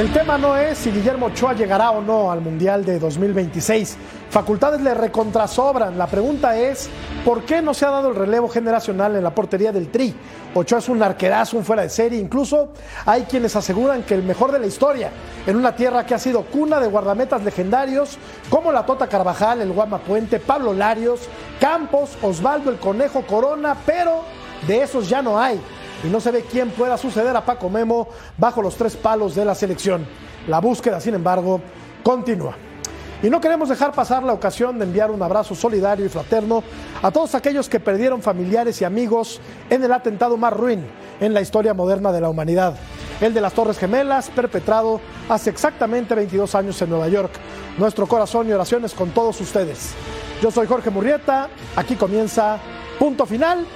El tema no es si Guillermo Ochoa llegará o no al Mundial de 2026. Facultades le recontrasobran. La pregunta es, ¿por qué no se ha dado el relevo generacional en la portería del Tri? Ochoa es un arquerazo, un fuera de serie. Incluso hay quienes aseguran que el mejor de la historia, en una tierra que ha sido cuna de guardametas legendarios como la Tota Carvajal, el Guama Puente, Pablo Larios, Campos, Osvaldo el Conejo Corona, pero de esos ya no hay y no se ve quién pueda suceder a Paco Memo bajo los tres palos de la selección. La búsqueda, sin embargo, continúa. Y no queremos dejar pasar la ocasión de enviar un abrazo solidario y fraterno a todos aquellos que perdieron familiares y amigos en el atentado más ruin en la historia moderna de la humanidad, el de las Torres Gemelas, perpetrado hace exactamente 22 años en Nueva York. Nuestro corazón y oraciones con todos ustedes. Yo soy Jorge Murrieta, aquí comienza Punto Final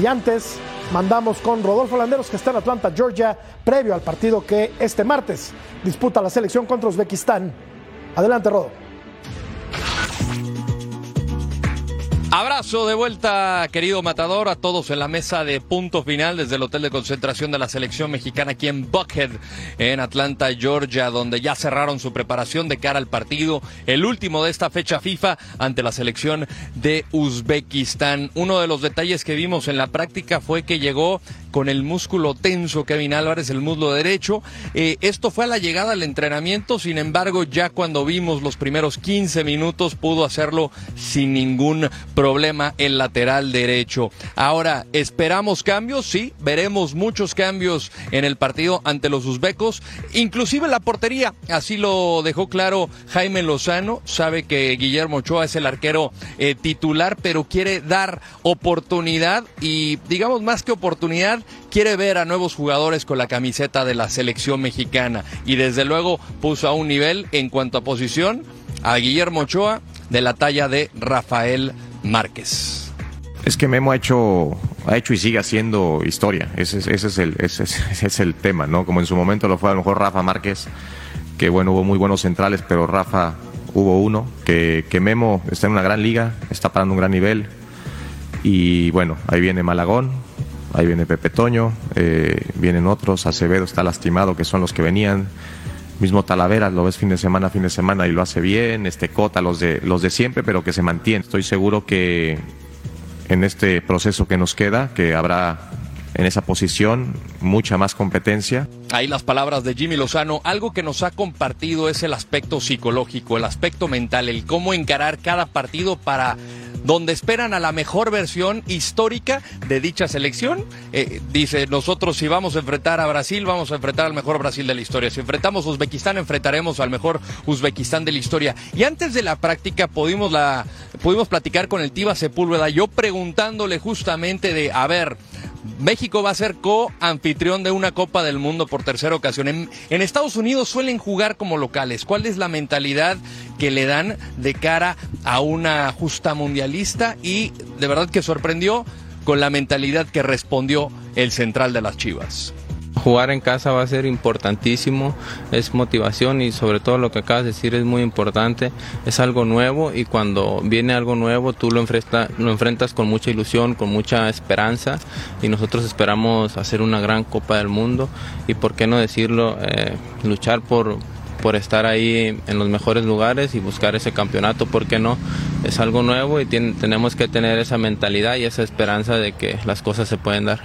y antes mandamos con Rodolfo Landeros, que está en Atlanta, Georgia, previo al partido que este martes disputa la selección contra Uzbekistán. Adelante, Rodo. Abrazo de vuelta, querido Matador, a todos en la mesa de punto final desde el hotel de concentración de la selección mexicana aquí en Buckhead, en Atlanta, Georgia, donde ya cerraron su preparación de cara al partido, el último de esta fecha FIFA ante la selección de Uzbekistán. Uno de los detalles que vimos en la práctica fue que llegó con el músculo tenso Kevin Álvarez, el muslo derecho. Eh, esto fue a la llegada al entrenamiento, sin embargo, ya cuando vimos los primeros 15 minutos pudo hacerlo sin ningún problema el lateral derecho. Ahora, ¿esperamos cambios? Sí, veremos muchos cambios en el partido ante los uzbecos, inclusive la portería, así lo dejó claro Jaime Lozano, sabe que Guillermo Ochoa es el arquero eh, titular, pero quiere dar oportunidad y digamos más que oportunidad, quiere ver a nuevos jugadores con la camiseta de la selección mexicana y desde luego puso a un nivel en cuanto a posición a Guillermo Ochoa de la talla de Rafael Márquez. Es que Memo ha hecho, ha hecho y sigue haciendo historia. Ese, es el, ese, es el tema, ¿no? Como en su momento lo fue a lo mejor Rafa Márquez, que bueno, hubo muy buenos centrales, pero Rafa hubo uno, que, que Memo está en una gran liga, está parando un gran nivel. Y bueno, ahí viene Malagón, ahí viene Pepe Toño, eh, vienen otros, Acevedo está lastimado, que son los que venían, mismo Talavera, lo ves fin de semana, fin de semana y lo hace bien, este Cota, los de, los de siempre, pero que se mantiene. Estoy seguro que en este proceso que nos queda, que habrá en esa posición mucha más competencia. Ahí las palabras de Jimmy Lozano, algo que nos ha compartido es el aspecto psicológico, el aspecto mental, el cómo encarar cada partido para donde esperan a la mejor versión histórica de dicha selección. Eh, dice, nosotros si vamos a enfrentar a Brasil, vamos a enfrentar al mejor Brasil de la historia. Si enfrentamos a Uzbekistán, enfrentaremos al mejor Uzbekistán de la historia. Y antes de la práctica pudimos, la, pudimos platicar con el Tiba Sepúlveda, yo preguntándole justamente de, a ver, México va a ser co-anfitrión de una Copa del Mundo por tercera ocasión. En, en, Estados Unidos suelen jugar como locales. ¿Cuál es la mentalidad que le dan de cara a una justa mundialista? Y de verdad que sorprendió con la mentalidad que respondió el central de las Chivas. Jugar en casa va a ser importantísimo, es motivación y sobre todo lo que acabas de decir es muy importante, es algo nuevo y cuando viene algo nuevo tú lo, enfrenta, lo enfrentas con mucha ilusión, con mucha esperanza y nosotros esperamos hacer una gran Copa del Mundo y por qué no decirlo, eh, luchar por, por estar ahí en los mejores lugares y buscar ese campeonato, ¿por qué no? Es algo nuevo y tenemos que tener esa mentalidad y esa esperanza de que las cosas se pueden dar.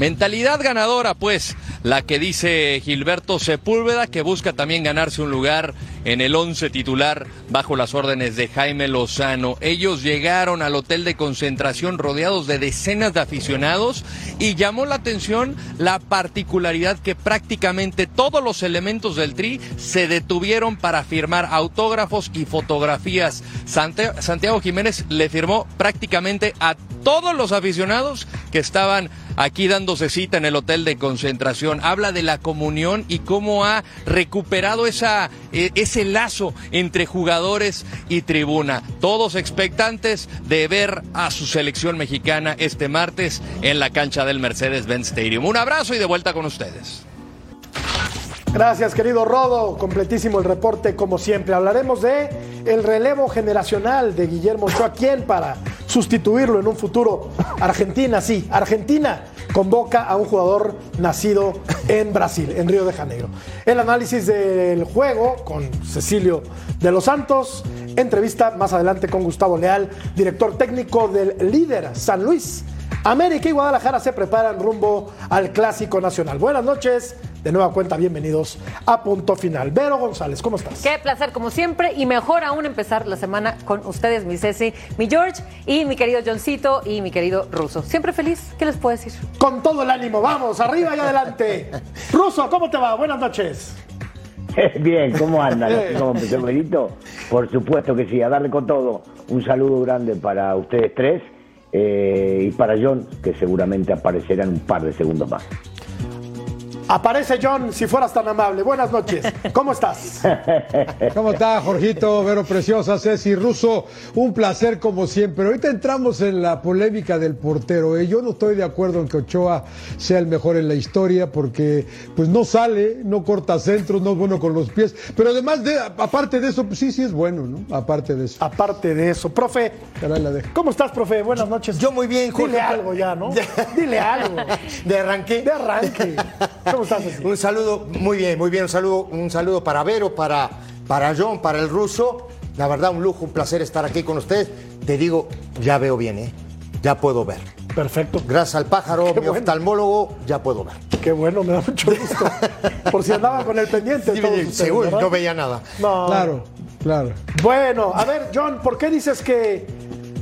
Mentalidad ganadora, pues, la que dice Gilberto Sepúlveda, que busca también ganarse un lugar en el once titular bajo las órdenes de Jaime Lozano. Ellos llegaron al hotel de concentración rodeados de decenas de aficionados y llamó la atención la particularidad que prácticamente todos los elementos del Tri se detuvieron para firmar autógrafos y fotografías. Santiago Jiménez le firmó prácticamente a todos los aficionados que estaban aquí dándose cita en el hotel de concentración. Habla de la comunión y cómo ha recuperado esa, eh, ese lazo entre jugadores y tribuna. Todos expectantes de ver a su selección mexicana este martes en la cancha del Mercedes-Benz Stadium. Un abrazo y de vuelta con ustedes. Gracias, querido Rodo. Completísimo el reporte, como siempre. Hablaremos de el relevo generacional de Guillermo Ochoa. ¿Quién para sustituirlo en un futuro? Argentina, sí. Argentina convoca a un jugador nacido en Brasil, en Río de Janeiro. El análisis del juego con Cecilio de los Santos, entrevista más adelante con Gustavo Leal, director técnico del líder San Luis. América y Guadalajara se preparan rumbo al Clásico Nacional. Buenas noches, de nueva cuenta, bienvenidos a Punto Final. Vero González, ¿cómo estás? Qué placer, como siempre, y mejor aún empezar la semana con ustedes, mi Ceci, mi George y mi querido Johncito y mi querido Ruso. Siempre feliz, ¿qué les puedo decir? Con todo el ánimo, vamos, arriba y adelante. Ruso, ¿cómo te va? Buenas noches. Bien, ¿cómo andan? ¿Cómo empezó Benito? Por supuesto que sí, a darle con todo. Un saludo grande para ustedes tres eh, y para John, que seguramente aparecerá en un par de segundos más. Aparece John, si fueras tan amable. Buenas noches. ¿Cómo estás? ¿Cómo está, Jorgito, Vero Preciosa, Ceci Russo? Un placer como siempre. Ahorita entramos en la polémica del portero. ¿eh? Yo no estoy de acuerdo en que Ochoa sea el mejor en la historia porque pues no sale, no corta centros, no es bueno con los pies. Pero además, de, aparte de eso, pues sí, sí es bueno, ¿no? Aparte de eso. Aparte de eso. Profe, Caray, la dejo. ¿cómo estás, profe? Buenas noches. Yo muy bien, Jorge. Dile algo ya, ¿no? Dile algo. De arranque. De arranque. ¿Cómo estás? Ceci? Un saludo, muy bien, muy bien. Un saludo, un saludo para Vero, para, para John, para el ruso. La verdad, un lujo, un placer estar aquí con ustedes. Te digo, ya veo bien, ¿eh? Ya puedo ver. Perfecto. Gracias al pájaro, Qué mi bueno. oftalmólogo, ya puedo ver. Qué bueno, me da mucho gusto. Por si andaban con el pendiente. Sí, todos ustedes, seguro, ¿verdad? no veía nada. No. Claro, claro. Bueno, a ver, John, ¿por qué dices que,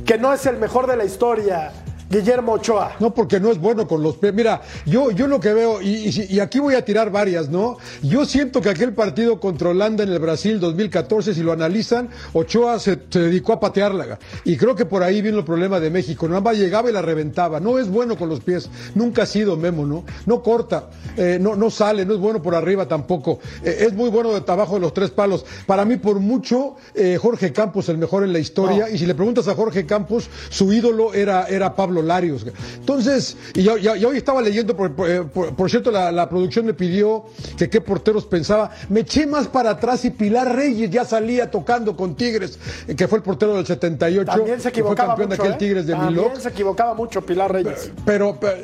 que no es el mejor de la historia, Guillermo Ochoa? No, porque no es bueno con los pies. Mira, yo, yo lo que veo, y, y- y aquí voy a tirar varias, ¿no? Yo siento que aquel partido contra Holanda en el Brasil 2014, si lo analizan, Ochoa se, se dedicó a patearla. Y creo que por ahí vino el problema de México. Nada más llegaba y la reventaba. No es bueno con los pies. Nunca ha sido Memo, ¿no? No corta, eh, no, no sale, no es bueno por arriba tampoco. Eh, es muy bueno de abajo de los tres palos. Para mí, por mucho, eh, Jorge Campos el mejor en la historia. Y si le preguntas a Jorge Campos, su ídolo era, era Pablo Larios. Entonces, y yo, yo- yo hoy estaba leyendo, por, por- eh, por- cierto, la, la producción me pidió que qué porteros pensaba. Me eché más para atrás y Pilar Reyes ya salía tocando con Tigres, eh, que fue el portero del 78. También se que fue equivocaba campeón mucho. de aquel ¿eh? Tigres de También Milok. se equivocaba mucho Pilar Reyes. Pero, pero-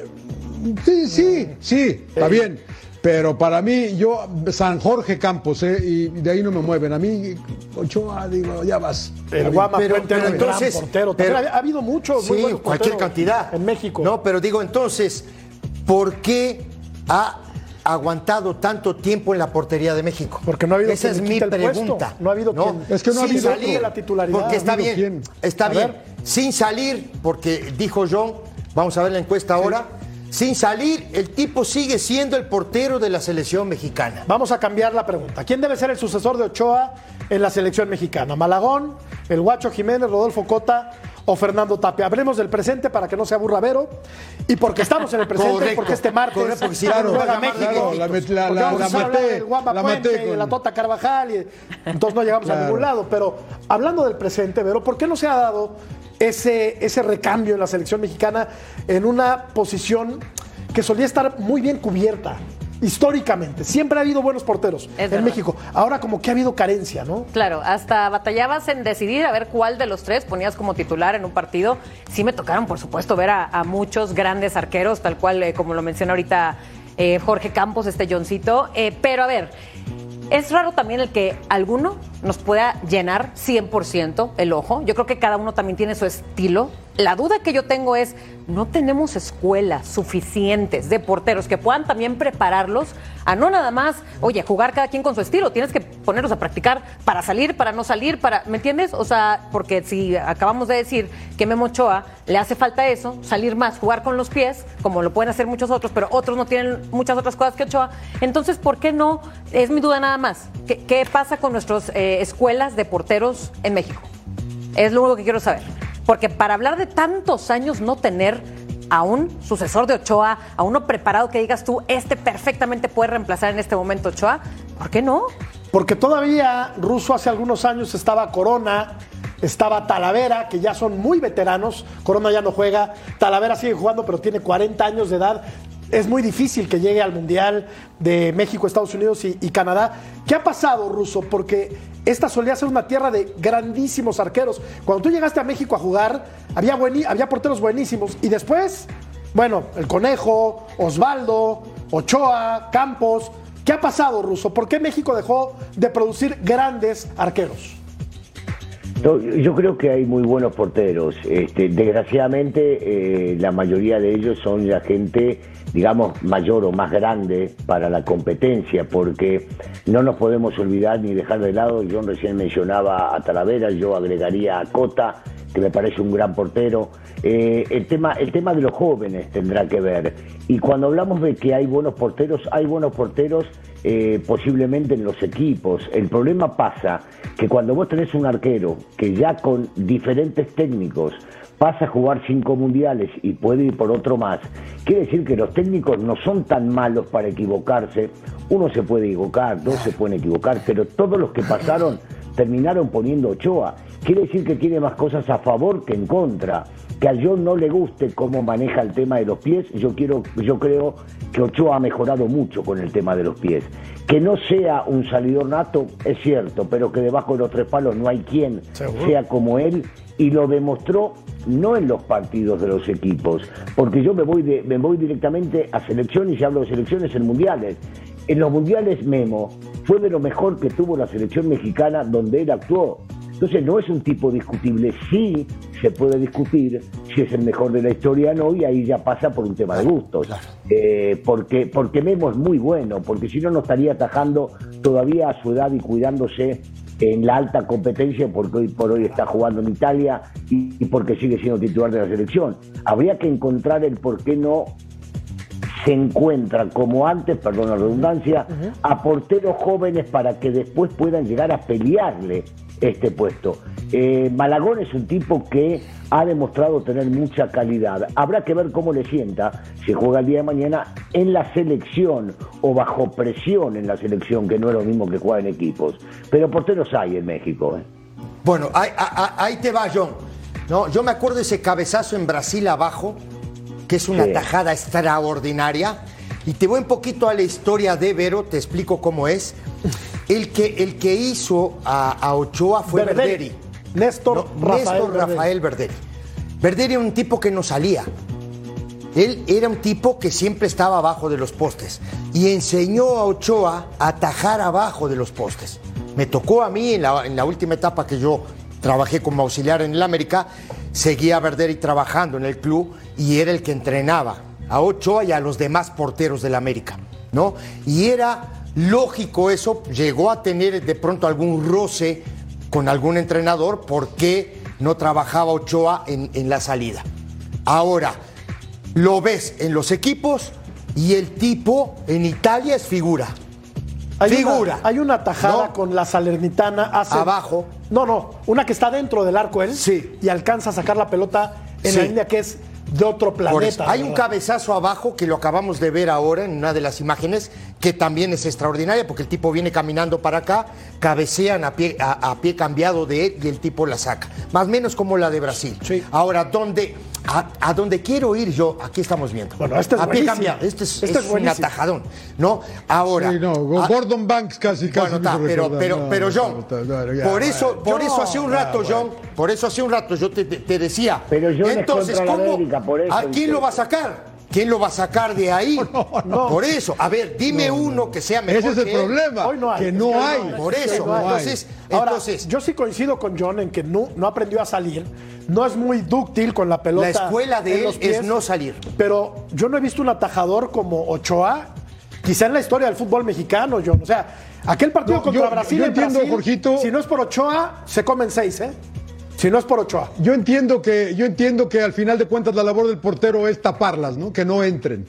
sí, sí, sí, está bien. Pero para mí, yo, San Jorge Campos, ¿eh? y de ahí no me mueven. A mí, Ochoa, digo, ya vas. El Guama Pero- gran entonces- portero. Pero- ha, ha habido muchos muy Sí, buenos cualquier cantidad. En México. No, pero digo, entonces, ¿por qué ha aguantado tanto tiempo en la portería de México? Porque no ha habido Esa es mi pregunta. No ha habido quien- Es que no ha habido salir, la titularidad. Porque está ¿Ha habido bien, está A bien. ver. Sin salir, porque dijo John, vamos a ver la encuesta ahora. Sin salir, el tipo sigue siendo el portero de la selección mexicana. Vamos a cambiar la pregunta. ¿Quién debe ser el sucesor de Ochoa en la selección mexicana? ¿Malagón, el Guacho Jiménez, Rodolfo Cota o Fernando Tapia? Hablemos del presente para que no se aburra Vero. Y porque estamos en el presente, Correcto. porque este martes Correcto, porque si juega no, no va a llamar México. Claro, la la- la- la maté, Puente maté y con- la Tota Carvajal. y- entonces no llegamos a Claro. ningún lado. Pero hablando del presente, Vero, ¿por qué no se ha dado ese, ese recambio en la selección mexicana en una posición que solía estar muy bien cubierta? Históricamente, siempre ha habido buenos porteros Es en verdad. México. Ahora como que ha habido carencia, ¿no? Claro, hasta batallabas en decidir a ver cuál de los tres ponías como titular en un partido. Sí me tocaron, por supuesto, ver a, a muchos grandes arqueros, tal cual eh, como lo menciona ahorita eh, Jorge Campos, este Johncito. Eh, pero a ver, es raro también el que alguno nos pueda llenar 100% el ojo. Yo creo que cada uno también tiene su estilo. La duda que yo tengo es, no tenemos escuelas suficientes de porteros que puedan también prepararlos a no nada más, oye, jugar cada quien con su estilo. Tienes que ponerlos a practicar para salir, para no salir, para, ¿me entiendes? O sea, porque si acabamos de decir que Memo Ochoa le hace falta eso, salir más, jugar con los pies, como lo pueden hacer muchos otros, pero otros no tienen muchas otras cosas que Ochoa. Entonces, ¿por qué no? Es mi duda nada más. ¿Qué, pasa con escuelas de porteros en México? Es lo único que quiero saber. Porque para hablar de tantos años no tener a un sucesor de Ochoa, a uno preparado que digas tú, este perfectamente puede reemplazar en este momento Ochoa, ¿por qué no? Porque todavía Russo hace algunos años estaba Corona, estaba Talavera, que ya son muy veteranos. Corona ya no juega, Talavera sigue jugando, pero tiene 40 años de edad. Es muy difícil que llegue al Mundial de México, Estados Unidos y, Canadá. ¿Qué ha pasado, Russo? Porque esta solía ser una tierra de grandísimos arqueros. Cuando tú llegaste a México a jugar, había, bueni- había porteros buenísimos y después Bueno, el Conejo, Osvaldo, Ochoa, Campos. ¿Qué ha pasado, Ruso? ¿Por qué México dejó de producir grandes arqueros? Yo creo que hay muy buenos porteros. Este, desgraciadamente, eh, la mayoría de ellos son la gente, digamos, mayor o más grande para la competencia, porque no nos podemos olvidar ni dejar de lado. Yo recién mencionaba a Talavera, yo agregaría a Cota, que me parece un gran portero. Eh, el, tema, el tema de los jóvenes tendrá que ver. Y cuando hablamos de que hay buenos porteros, hay buenos porteros eh, posiblemente en los equipos. El problema pasa que cuando vos tenés un arquero que ya con diferentes técnicos pasa a jugar cinco mundiales y puede ir por otro más, quiere decir que los técnicos no son tan malos para equivocarse. Uno se puede equivocar, dos se pueden equivocar, pero todos los que pasaron terminaron poniendo Ochoa. Quiere decir que tiene más cosas a favor que en contra. Que a John no le guste cómo maneja el tema de los pies, yo quiero, yo creo que Ochoa ha mejorado mucho con el tema de los pies. Que no sea un salidor nato, es cierto, pero que debajo de los tres palos no hay quien Seguro. sea como él y lo demostró no en los partidos de los equipos, porque yo me voy, de- me voy directamente a selecciones y hablo de selecciones en mundiales. En los mundiales Memo fue de lo mejor que tuvo la selección mexicana donde él actuó. Entonces no es un tipo discutible, sí se puede discutir si es el mejor de la historia o no, y ahí ya pasa por un tema de gustos. Eh, porque, porque Memo es muy bueno, porque si no, no estaría atajando todavía a su edad y cuidándose en la alta competencia, porque hoy por hoy está jugando en Italia y, y porque sigue siendo titular de la selección. Habría que encontrar el por qué no se encuentra como antes, perdón la redundancia, a porteros jóvenes para que después puedan llegar a pelearle este puesto. Eh, Malagón es un tipo que ha demostrado tener mucha calidad. Habrá que ver cómo le sienta si juega el día de mañana en la selección o bajo presión en la selección, que no es lo mismo que jugar en equipos. Pero porteros hay en México. ¿eh? Bueno, ahí, te va, John. No, yo me acuerdo de ese cabezazo en Brasil abajo, que es una Sí. tajada extraordinaria. Y te voy un poquito a la historia de Vero, te explico cómo es. El que, el que hizo a, a Ochoa fue Verderi. Verderi. Néstor No, Rafael Néstor Verderi. Rafael Verderi. Verderi era un tipo que no salía. Él era un tipo que siempre estaba abajo de los postes y enseñó a Ochoa a atajar abajo de los postes. Me tocó a mí en la, en la última etapa que yo trabajé como auxiliar en el América, seguía a Verderi trabajando en el club y era el que entrenaba a Ochoa y a los demás porteros del América, ¿no? Y era lógico eso, llegó a tener de pronto algún roce con algún entrenador porque no trabajaba Ochoa en, en la salida. Ahora, lo ves en los equipos y el tipo en Italia es figura. Hay Figura. Una, hay una tajada ¿No? con la Salernitana hace. Abajo. No, no. Una que está dentro del arco él. Sí. Y alcanza a sacar la pelota en Sí. la línea que es de otro planeta. Hay un cabezazo abajo que lo acabamos de ver ahora en una de las imágenes, que también es extraordinaria porque el tipo viene caminando para acá, cabecean a pie, a, a pie cambiado de él y el tipo la saca. Más o menos como la de Brasil. Sí. Ahora, ¿dónde, a, a dónde quiero ir yo, aquí estamos viendo. Bueno, este es a pie cambiado. Este es, Este es es un atajadón. ¿no? Ahora. Sí, no, ah, Gordon Banks casi, casi. Bueno, hizo pero, pero, No, pero John, no, no, ya, por eso, por eso hace un ya, rato, bueno. John, por eso hace un rato yo te, te- te decía. Pero es entonces, ¿cómo? América, por eso ¿A quién lo va a sacar? ¿Quién lo va a sacar de ahí? Por eso, a ver, dime uno que sea mejor Ese es el que problema. Hoy no hay. Que no que hay. Por eso, entonces, Ahora, entonces yo sí coincido con John en que no, no aprendió a salir. No es muy dúctil con la pelota. la escuela de él pies, es no salir. Pero yo no he visto un atajador como Ochoa, quizá en la historia del fútbol mexicano, John. O sea, aquel partido contra yo- Brasil yo en entiendo, Brasil, Jorgito. si no es por Ochoa, se comen seis, ¿eh? Si no es por Ochoa. Yo entiendo que, yo entiendo que al final de cuentas la labor del portero es taparlas, ¿no? Que no entren.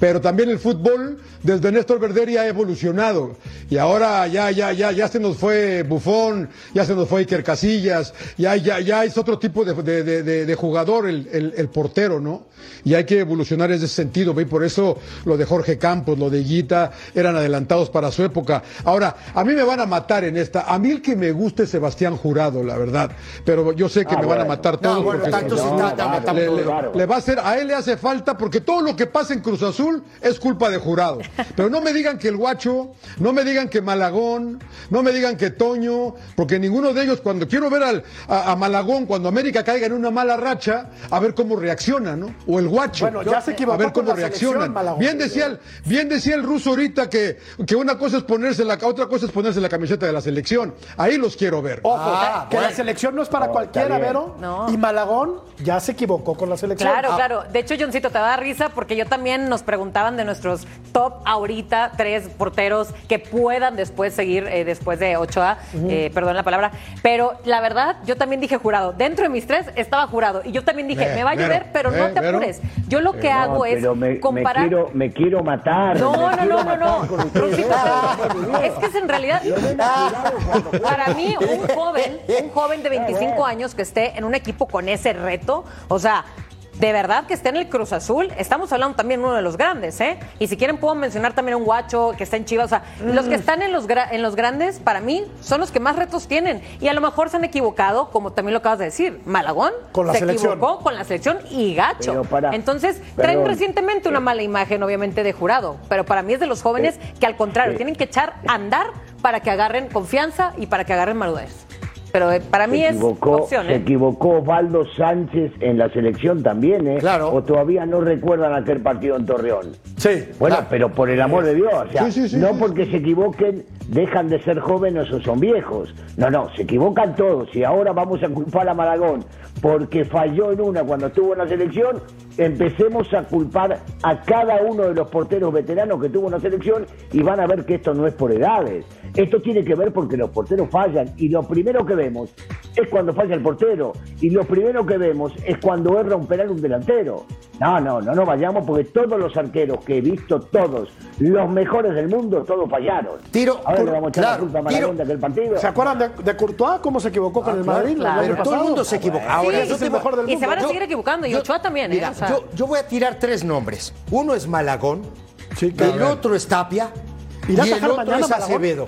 Pero también el fútbol, desde Néstor Verderi, ha evolucionado. Y ahora ya, ya, ya, ya se nos fue Bufón, ya se nos fue Iker Casillas, ya, ya, ya es otro tipo de, de- de- jugador el, el- el portero, ¿no? Y hay que evolucionar en ese sentido, ¿ve? Y por eso lo de Jorge Campos, lo de Guita, eran adelantados para su época. Ahora, a mí me van a matar en esta. A mí el que me gusta es Sebastián Jurado, la verdad. Pero yo sé que Ah, me van a matar No, todos. bueno, tanto No, le va a hacer, a él le hace falta porque todo lo que pasa en Cruz Azul Azul es culpa de jurado. Pero no me digan que el Guacho, no me digan que Malagón, no me digan que Toño, porque ninguno de ellos, cuando quiero ver al, a, a Malagón, cuando América caiga en una mala racha, a ver cómo reacciona, ¿no? O el Guacho. Bueno, ya se equivocó A ver cómo reaccionan. Malagón. Bien decía, el, bien decía el ruso ahorita que, que una cosa es ponerse la, otra cosa es ponerse la camiseta de la selección. Ahí los quiero ver. Ojo, Ah, que bueno. la selección no es para No, cualquiera. Vero. No. Y Malagón ya se equivocó con la selección. Claro, Ah, claro. De hecho, Johncito, te va a dar risa porque yo también nos preguntaban de nuestros top ahorita, tres porteros que puedan después seguir eh, después de Ochoa, eh, perdón la palabra. Pero la verdad, yo también dije jurado. Dentro de mis tres estaba jurado. Y yo también dije, me va a llover, pero no te apures. Yo lo que No, hago es me, me comparar. quiero, me quiero matar. No, me no, no, no, no. Rosita, es que es en realidad, para mí, un joven, un joven de 25 años que esté en un equipo con ese reto, o sea, de verdad que esté en el Cruz Azul, estamos hablando también de uno de los grandes, ¿eh? Y si quieren puedo mencionar también a un guacho que está en Chivas, o sea, los que están en los, en los grandes, para mí, son los que más retos tienen. Y a lo mejor se han equivocado, como también lo acabas de decir, Malagón Con la se selección. equivocó con la selección y gacho. Para- Entonces, traen perdón. recientemente una mala imagen, obviamente, de jurado, pero para mí es de los jóvenes que al contrario, sí. tienen que echar a andar para que agarren confianza y para que agarren madurez. Pero eh, para mí se es equivocó, opción, se ¿eh? equivocó Osvaldo Sánchez en la selección también, ¿eh? Claro. O todavía no recuerdan aquel partido en Torreón. Sí. Bueno, Claro. pero por el amor de Dios, o sea, Sí, sí, sí, no sí, porque se equivoquen dejan de ser jóvenes o son viejos. No, no, se equivocan todos y ahora vamos a culpar a Malagón porque falló en una cuando estuvo en la selección. Empecemos a culpar a cada uno de los porteros veteranos que tuvo en la selección y van a ver que esto no es por edades. Esto tiene que ver porque los porteros fallan y lo primero que vemos es cuando falla el portero y lo primero que vemos es cuando erra un penal un delantero. No, no, no nos vayamos porque todos los arqueros que he visto, todos, los mejores del mundo, todos fallaron. Tiro, Ahora le vamos a echar claro, la culpa a tiro. Malagón de aquel partido. ¿Se acuerdan de, de Courtois cómo se equivocó con el claro, Madrid? el claro. Pero todo el mundo se equivoca. Ah, Ahora, bueno, yo te mejor del Y mundo. se van a Yo- seguir equivocando, y yo- Ochoa también, ¿eh? mira, O sea, yo, yo voy a tirar tres nombres. Uno es Malagón, Sí, el otro es Tapia y ¿Irá a el otro es Malagón?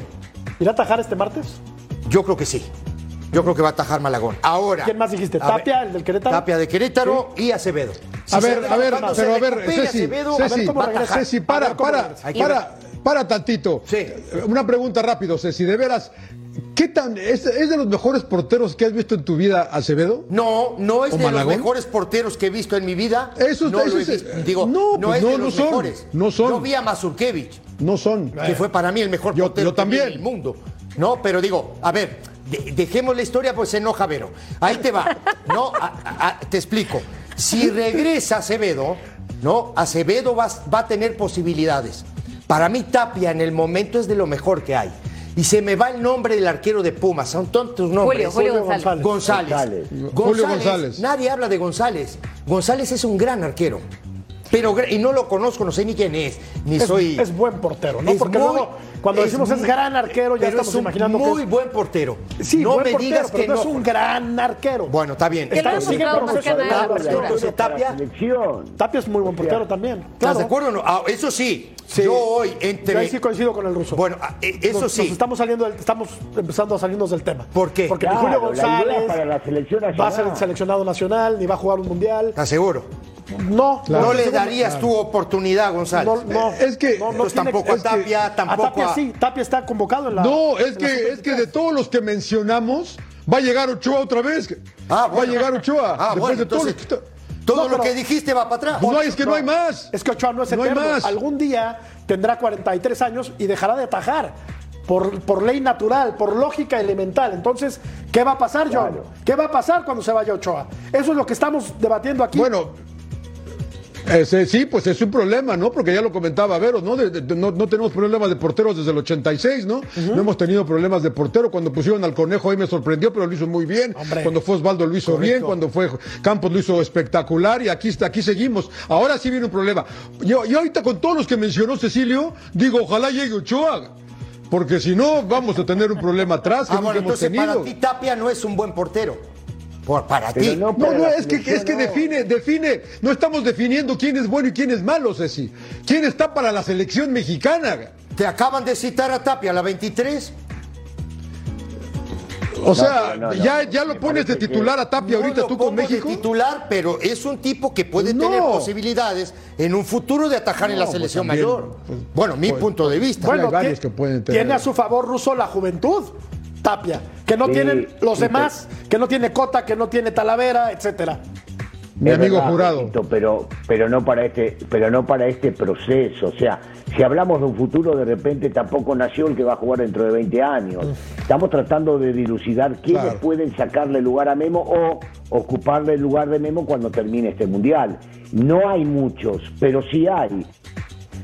¿Irá a atajar este martes? Yo creo que sí. Yo creo que va a atajar Malagón. Ahora. ¿Quién más dijiste? ¿Tapia, el del Querétaro? Tapia de Querétaro y Acevedo. Si A ver, a ver, pero a ver, Ceci, Acevedo, Ceci, a ver cómo. Ceci, A para, ver cómo para, para, para tantito. Sí. Una pregunta rápido, Ceci, de veras, ¿qué tan, es, es de los mejores porteros que has visto en tu vida, Acevedo? No, no es ¿O de los mejores porteros que he visto en mi vida. Eso- no eso lo he es-. Digo, no, no, pues es no, de no los son, mejores. no son. Yo vi a Mazurkevich, No son. que fue para mí el mejor Yo- portero yo también. en el mundo. No, pero digo, a ver, de- dejemos la historia, pues se enoja Vero. Ahí te va. No, a- a- a- te explico. Si regresa Acevedo, ¿no? Acevedo va, va a tener posibilidades. Para mí, Tapia en el momento es de lo mejor que hay. Y se me va el nombre del arquero de Pumas. Son tontos nombres. Julio, Julio González. González. González. Julio González. Nadie habla de González. González es un gran arquero. Pero, y no lo conozco, no sé ni quién es, ni Es, soy. es buen portero, ¿no? Es Porque muy- luego, cuando decimos es muy- gran arquero, ya estamos es un imaginando que muy es- buen portero. Sí, no buen me portero, digas pero que no no. es un gran arquero. Bueno, está bien. Que Está- sí, que la Tapia, Tapia, La selección. Tapia es muy buen portero también. ¿Estás Claro. de acuerdo o no? Ah, eso sí, Sí. yo hoy Yo entre. ahí sí coincido con el ruso. Bueno, ah, eh, eso Nos- sí. nos estamos saliendo del- estamos empezando a salirnos del tema. ¿Por qué? Porque ni Julio la González para la selección va a ser seleccionado nacional, ni va a jugar un mundial. ¿Estás seguro? No, No le darías tu oportunidad González. No, no. Es que- no, no Pues tampoco a es que- Tapia, tampoco a Tapia a- sí, Tapia está convocado en la. No, es que, es que de sub-23. todos los que mencionamos, va a llegar Ochoa otra vez. Ah, Va a llegar Ochoa. Ah, después bueno, de entonces, todo No, lo que dijiste va para atrás. Pues no hay, es que no, hay más. Es que Ochoa no es No hay eterno. más. Algún día tendrá 43 años y dejará de atajar. Por, por ley natural, por lógica elemental. Entonces, ¿qué va a pasar, John? ¿Qué va a pasar cuando se vaya Ochoa? Eso es lo que estamos debatiendo aquí. Bueno, ese, sí, pues es un problema, ¿no? Porque ya lo comentaba Vero, ¿no? De- de- no, no tenemos problemas de porteros desde el 86, ¿no? No hemos tenido problemas de portero. Cuando pusieron al conejo ahí me sorprendió, pero lo hizo muy bien. Hombre. Cuando fue Osvaldo lo hizo bien, cuando fue Campos lo hizo espectacular y aquí está, aquí seguimos. Ahora sí viene un problema. Yo, yo ahorita con todos los que mencionó Cecilio, digo, ojalá llegue Ochoa. Porque si no, vamos a tener un problema atrás que Ah, bueno, hemos entonces tenido. para ti Tapia no es un buen portero. Por, para ti. no No, para no, la es que, es que define, define, no estamos definiendo quién es bueno y quién es malo, Ceci. ¿Quién está para la selección mexicana? Te acaban de citar a Tapia, la 23. O sea, pero no, no. ya, ya lo Me pones de que- titular a Tapia No ahorita lo tú con pongo de México. titular, pero es un tipo que puede No. tener posibilidades en un futuro de atajar en la pues selección también, mayor. pues, bueno, mi pues, punto de vista. Bueno, hay ti- varios que pueden tener. Tiene a su favor Russo la juventud, Tapia, que no Sí, tienen los sí, demás, que no tiene Cota, que no tiene Talavera, etcétera. Mi amigo verdad, jurado. Pero, pero no para este, pero no para este proceso. O sea, si hablamos de un futuro, de repente tampoco nació el que va a jugar dentro de 20 años. Estamos tratando de dilucidar quiénes Claro. pueden sacarle lugar a Memo o ocuparle el lugar de Memo cuando termine este mundial. No hay muchos, pero sí hay.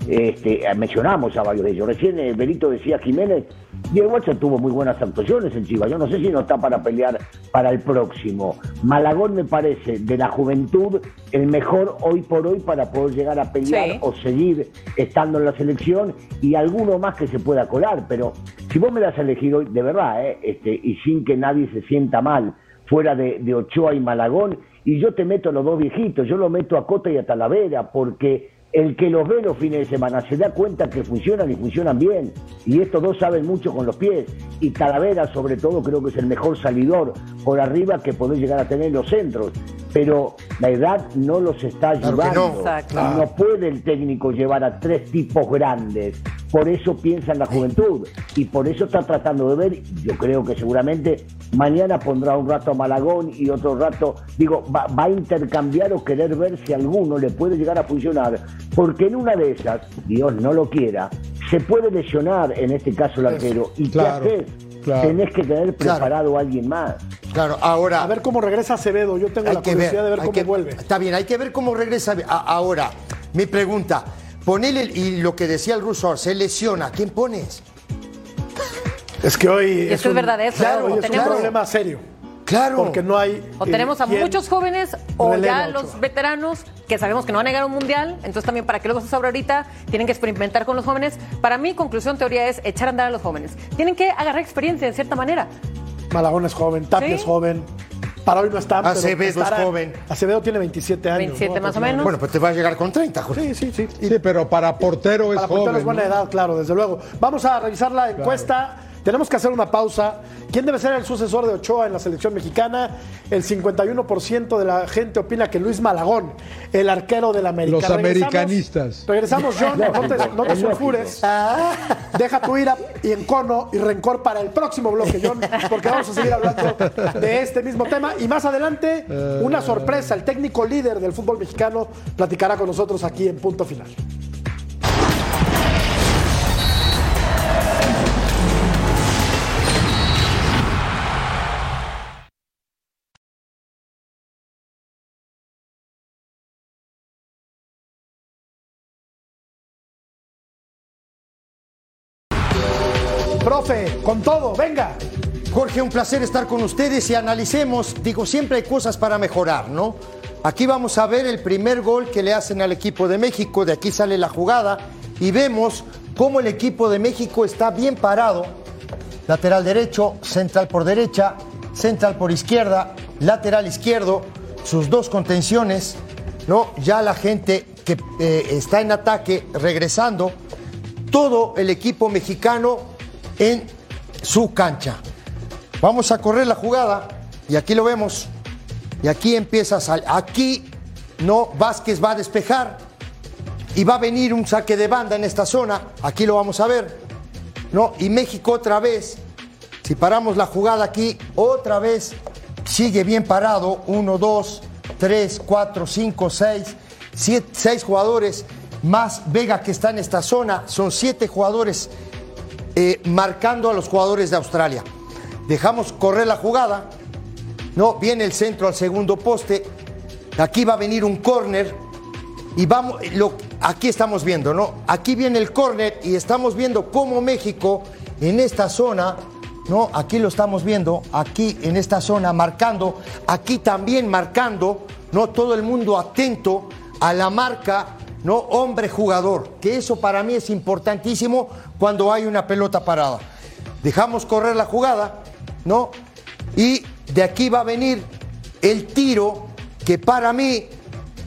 Este, mencionamos a varios de ellos. Recién eh, Benito decía Jiménez, Diego Watson tuvo muy buenas actuaciones en Chivas. Yo no sé si no está para pelear para el próximo. Malagón me parece de la juventud el mejor hoy por hoy para poder llegar a pelear Sí. o seguir estando en la selección y alguno más que se pueda colar. Pero si vos me das a elegir hoy, de verdad, eh, este, y sin que nadie se sienta mal, fuera de, de Ochoa y Malagón, y yo te meto a los dos viejitos, yo lo meto a Cota y a Talavera, porque el que los ve los fines de semana se da cuenta que funcionan y funcionan bien. Y estos dos saben mucho con los pies. Y Talavera, sobre todo, creo que es el mejor salidor por arriba que podés llegar a tener en los centros. Pero la edad no los está Claro ayudando. no. Exacto. No puede el técnico llevar a tres tipos grandes. Por eso piensa en la juventud. Y por eso está tratando de ver. Yo creo que seguramente mañana pondrá un rato a Malagón y otro rato. Digo, va, va a intercambiar o querer ver si alguno le puede llegar a funcionar. Porque en una de esas, Dios no lo quiera, se puede lesionar en este caso el arquero. ¿Y claro, qué haces? claro. Tenés que tener Claro. preparado a alguien más. Claro, ahora. A ver cómo regresa Acevedo. Yo tengo la curiosidad de ver cómo que- vuelve. Está bien, hay que ver cómo regresa. A- ahora, mi pregunta, ponele, y lo que decía el ruso, se lesiona, ¿quién pones? Es que hoy es que es verdad eso, claro, ¿eh? hoy es Tenemos- un problema serio. Claro. Porque no hay. O eh, tenemos a muchos jóvenes o ya a los veteranos que sabemos que no van a llegar a un mundial. Entonces también para que luego se sobre ahorita tienen que experimentar con los jóvenes. Para mí, conclusión, teoría es echar a andar a los jóvenes. Tienen que agarrar experiencia en cierta manera. Malagón es joven, Tapia Sí. es joven. Para hoy no pero Acevedo es estarán. joven. Acevedo tiene 27 años. 27 ¿no? más o menos. Bueno, pues te va a llegar con 30, Jorge. Sí, sí, sí. Sí, pero para portero es Para portero joven. es buena ¿no? edad, claro, desde luego. Vamos a revisar la encuesta. Tenemos que hacer una pausa. ¿Quién debe ser el sucesor de Ochoa en la selección mexicana? El 51% de la gente opina que Luis Malagón, el arquero del América. Los Regresamos- americanistas. Regresamos, John. No te, no te sulfures. Deja tu ira y encono y rencor para el próximo bloque, John, porque vamos a seguir hablando de este mismo tema. Y más adelante, una sorpresa. El técnico líder del fútbol mexicano platicará con nosotros aquí en Punto Final. Con todo, venga. Jorge, un placer estar con ustedes y analicemos, digo, siempre hay cosas para mejorar, ¿no? Aquí vamos a ver el primer gol que le hacen al equipo de México, de aquí sale la jugada y vemos cómo el equipo de México está bien parado, lateral derecho, central por derecha, central por izquierda, lateral izquierdo, sus dos contenciones, ¿no? Ya la gente que eh, está en ataque regresando, todo el equipo mexicano en su cancha. Vamos a correr la jugada y aquí lo vemos. Y aquí empieza a salir. Aquí no, Vázquez va a despejar y va a venir un saque de banda en esta zona. Aquí lo vamos a ver. ¿no? Y México otra vez, si paramos la jugada aquí, otra vez sigue bien parado. Uno, dos, tres, cuatro, cinco, seis, siete, seis jugadores más Vega que está en esta zona. Son siete jugadores eh, marcando a los jugadores de Australia. Dejamos correr la jugada. No, viene el centro al segundo poste. Aquí va a venir un córner. Y vamos, aquí estamos viendo, ¿no? Aquí viene el córner y estamos viendo cómo México en esta zona, ¿no? Aquí lo estamos viendo, aquí en esta zona marcando, aquí también marcando, ¿no? Todo el mundo atento a la marca, ¿no? Hombre jugador, que eso para mí es importantísimo cuando hay una pelota parada. Dejamos correr la jugada, ¿no? Y de aquí va a venir el tiro que para mí,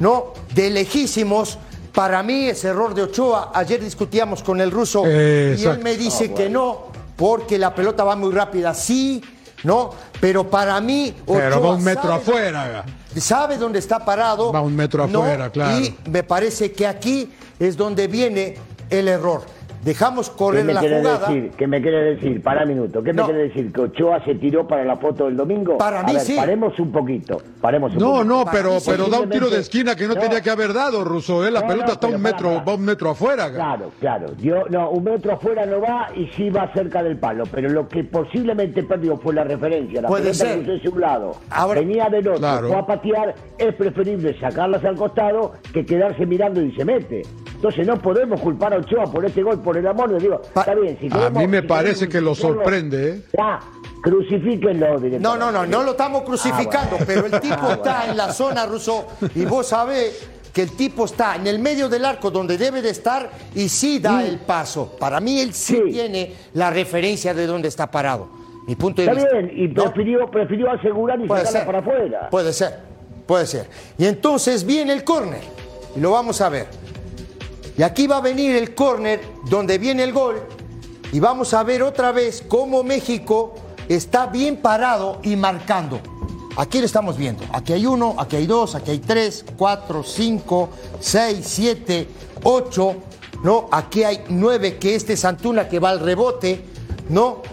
¿no? De lejísimos, para mí es error de Ochoa. Ayer discutíamos con el ruso y él me dice que no, porque la pelota va muy rápida. Sí, ¿no? Pero para mí, Pero va un metro sabe- afuera. Sabe dónde está parado. Va un metro ¿no? afuera, claro. Y me parece que aquí es donde viene el error. Dejamos ¿Qué correr me la quiere jugada. decir? ¿Qué me quiere decir? Para un minuto. ¿Qué No. me quiere decir? ¿Que Ochoa se tiró para la foto del domingo? Para A mí ver, sí. Paremos un poquito. Paremos un No, poquito. no, Para pero, pero da un tiro de esquina que no, No. tenía que haber dado, Russo. ¿eh? La No, pelota no, está un metro, para, para. va un metro afuera. Claro, claro. Yo, no, un metro afuera no va y sí va cerca del palo. Pero lo que posiblemente perdió fue la referencia. La Puede ser. hacia un lado. Ahora- venía del otro. Claro. Fue a patear. Es preferible sacarlas al costado que quedarse mirando y se mete. Entonces no podemos culpar a Ochoa por este gol, por el amor de Dios. Pa- Está bien, si A mí me si parece queremos que lo sorprende, ¿eh? Ya, crucifíquenlo. No, no, no, no lo estamos crucificando, Ah, bueno. pero el tipo Ah, está bueno. en la zona ruso y vos sabés que el tipo está en el medio del arco donde debe de estar y sí da el paso. Para mí él sí, Sí. tiene la referencia de dónde está parado. Mi punto de Está vista. bien, y ¿no? prefirió, prefirió asegurar y Puede sacarla ser. para afuera. Puede ser, puede ser. Y entonces viene el córner y lo vamos a ver. Y aquí va a venir el córner donde viene el gol y vamos a ver otra vez cómo México está bien parado y marcando. Aquí lo estamos viendo. Aquí hay uno, aquí hay dos, aquí hay tres, cuatro, cinco, seis, siete, ocho. ¿no? Aquí hay nueve, que este es Antuna que va al rebote, ¿no?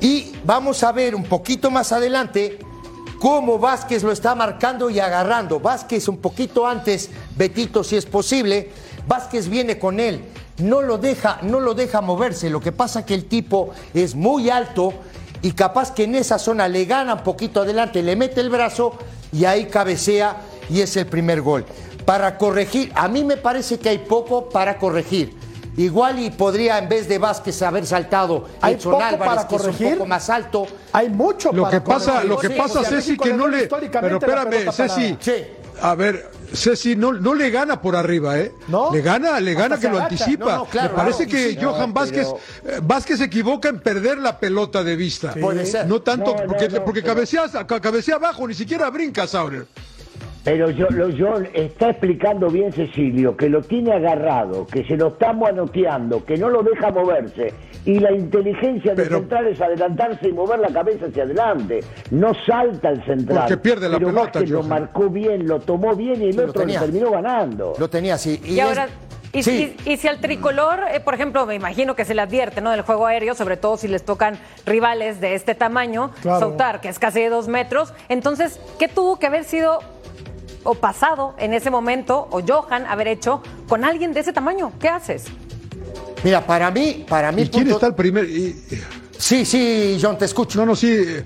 Y vamos a ver un poquito más adelante cómo Vázquez lo está marcando y agarrando. Vázquez un poquito antes, Betito si es posible, Vázquez viene con él, no lo deja, no lo deja moverse. Lo que pasa que el tipo es muy alto y capaz que en esa zona le gana un poquito adelante, le mete el brazo y ahí cabecea y es el primer gol. Para corregir, a mí me parece que hay poco para corregir. Igual y podría en vez de Vázquez haber saltado ¿Hay Edson poco Álvarez, para que es un corregir? poco más alto. Hay mucho Lo para que pasa, corregir. lo que Sí, pasa, Ceci, que le no le. históricamente Pero espérame. Ceci. Sí. A ver, Ceci no, no le gana por arriba, ¿eh? ¿No? Le gana, le gana que lo agacha. anticipa. No, no, claro, Me parece claro, que sí, Johan no, Vázquez, pero- eh, Vázquez se equivoca en perder la pelota de vista. Puede ser. No tanto, porque, no, porque pero- cabecea, ca- cabecea abajo, ni siquiera brinca Sauer. Pero yo, lo, yo está explicando bien Cecilio, que lo tiene agarrado, que se lo está manoteando, que no lo deja moverse. Y la inteligencia del Pero- central es adelantarse y mover la cabeza hacia adelante. No salta el central. Porque pierde la pero pelota, lo marcó bien, lo tomó bien y el lo otro tenía. terminó ganando. Lo tenía así. Y, es- ahora, y, sí. y- y si al tricolor, eh, por ejemplo, me imagino que se le advierte, ¿no? Del juego aéreo, sobre todo si les tocan rivales de este tamaño, Claro. Sautar, que es casi de dos metros. Entonces, ¿qué tuvo que haber sido o pasado en ese momento, o Johan haber hecho con alguien de ese tamaño? ¿Qué haces? Mira, para mí, para mí. ¿Y quién punto- está el primer? y- Sí, sí, John, te escucho. No, no, sí. eh,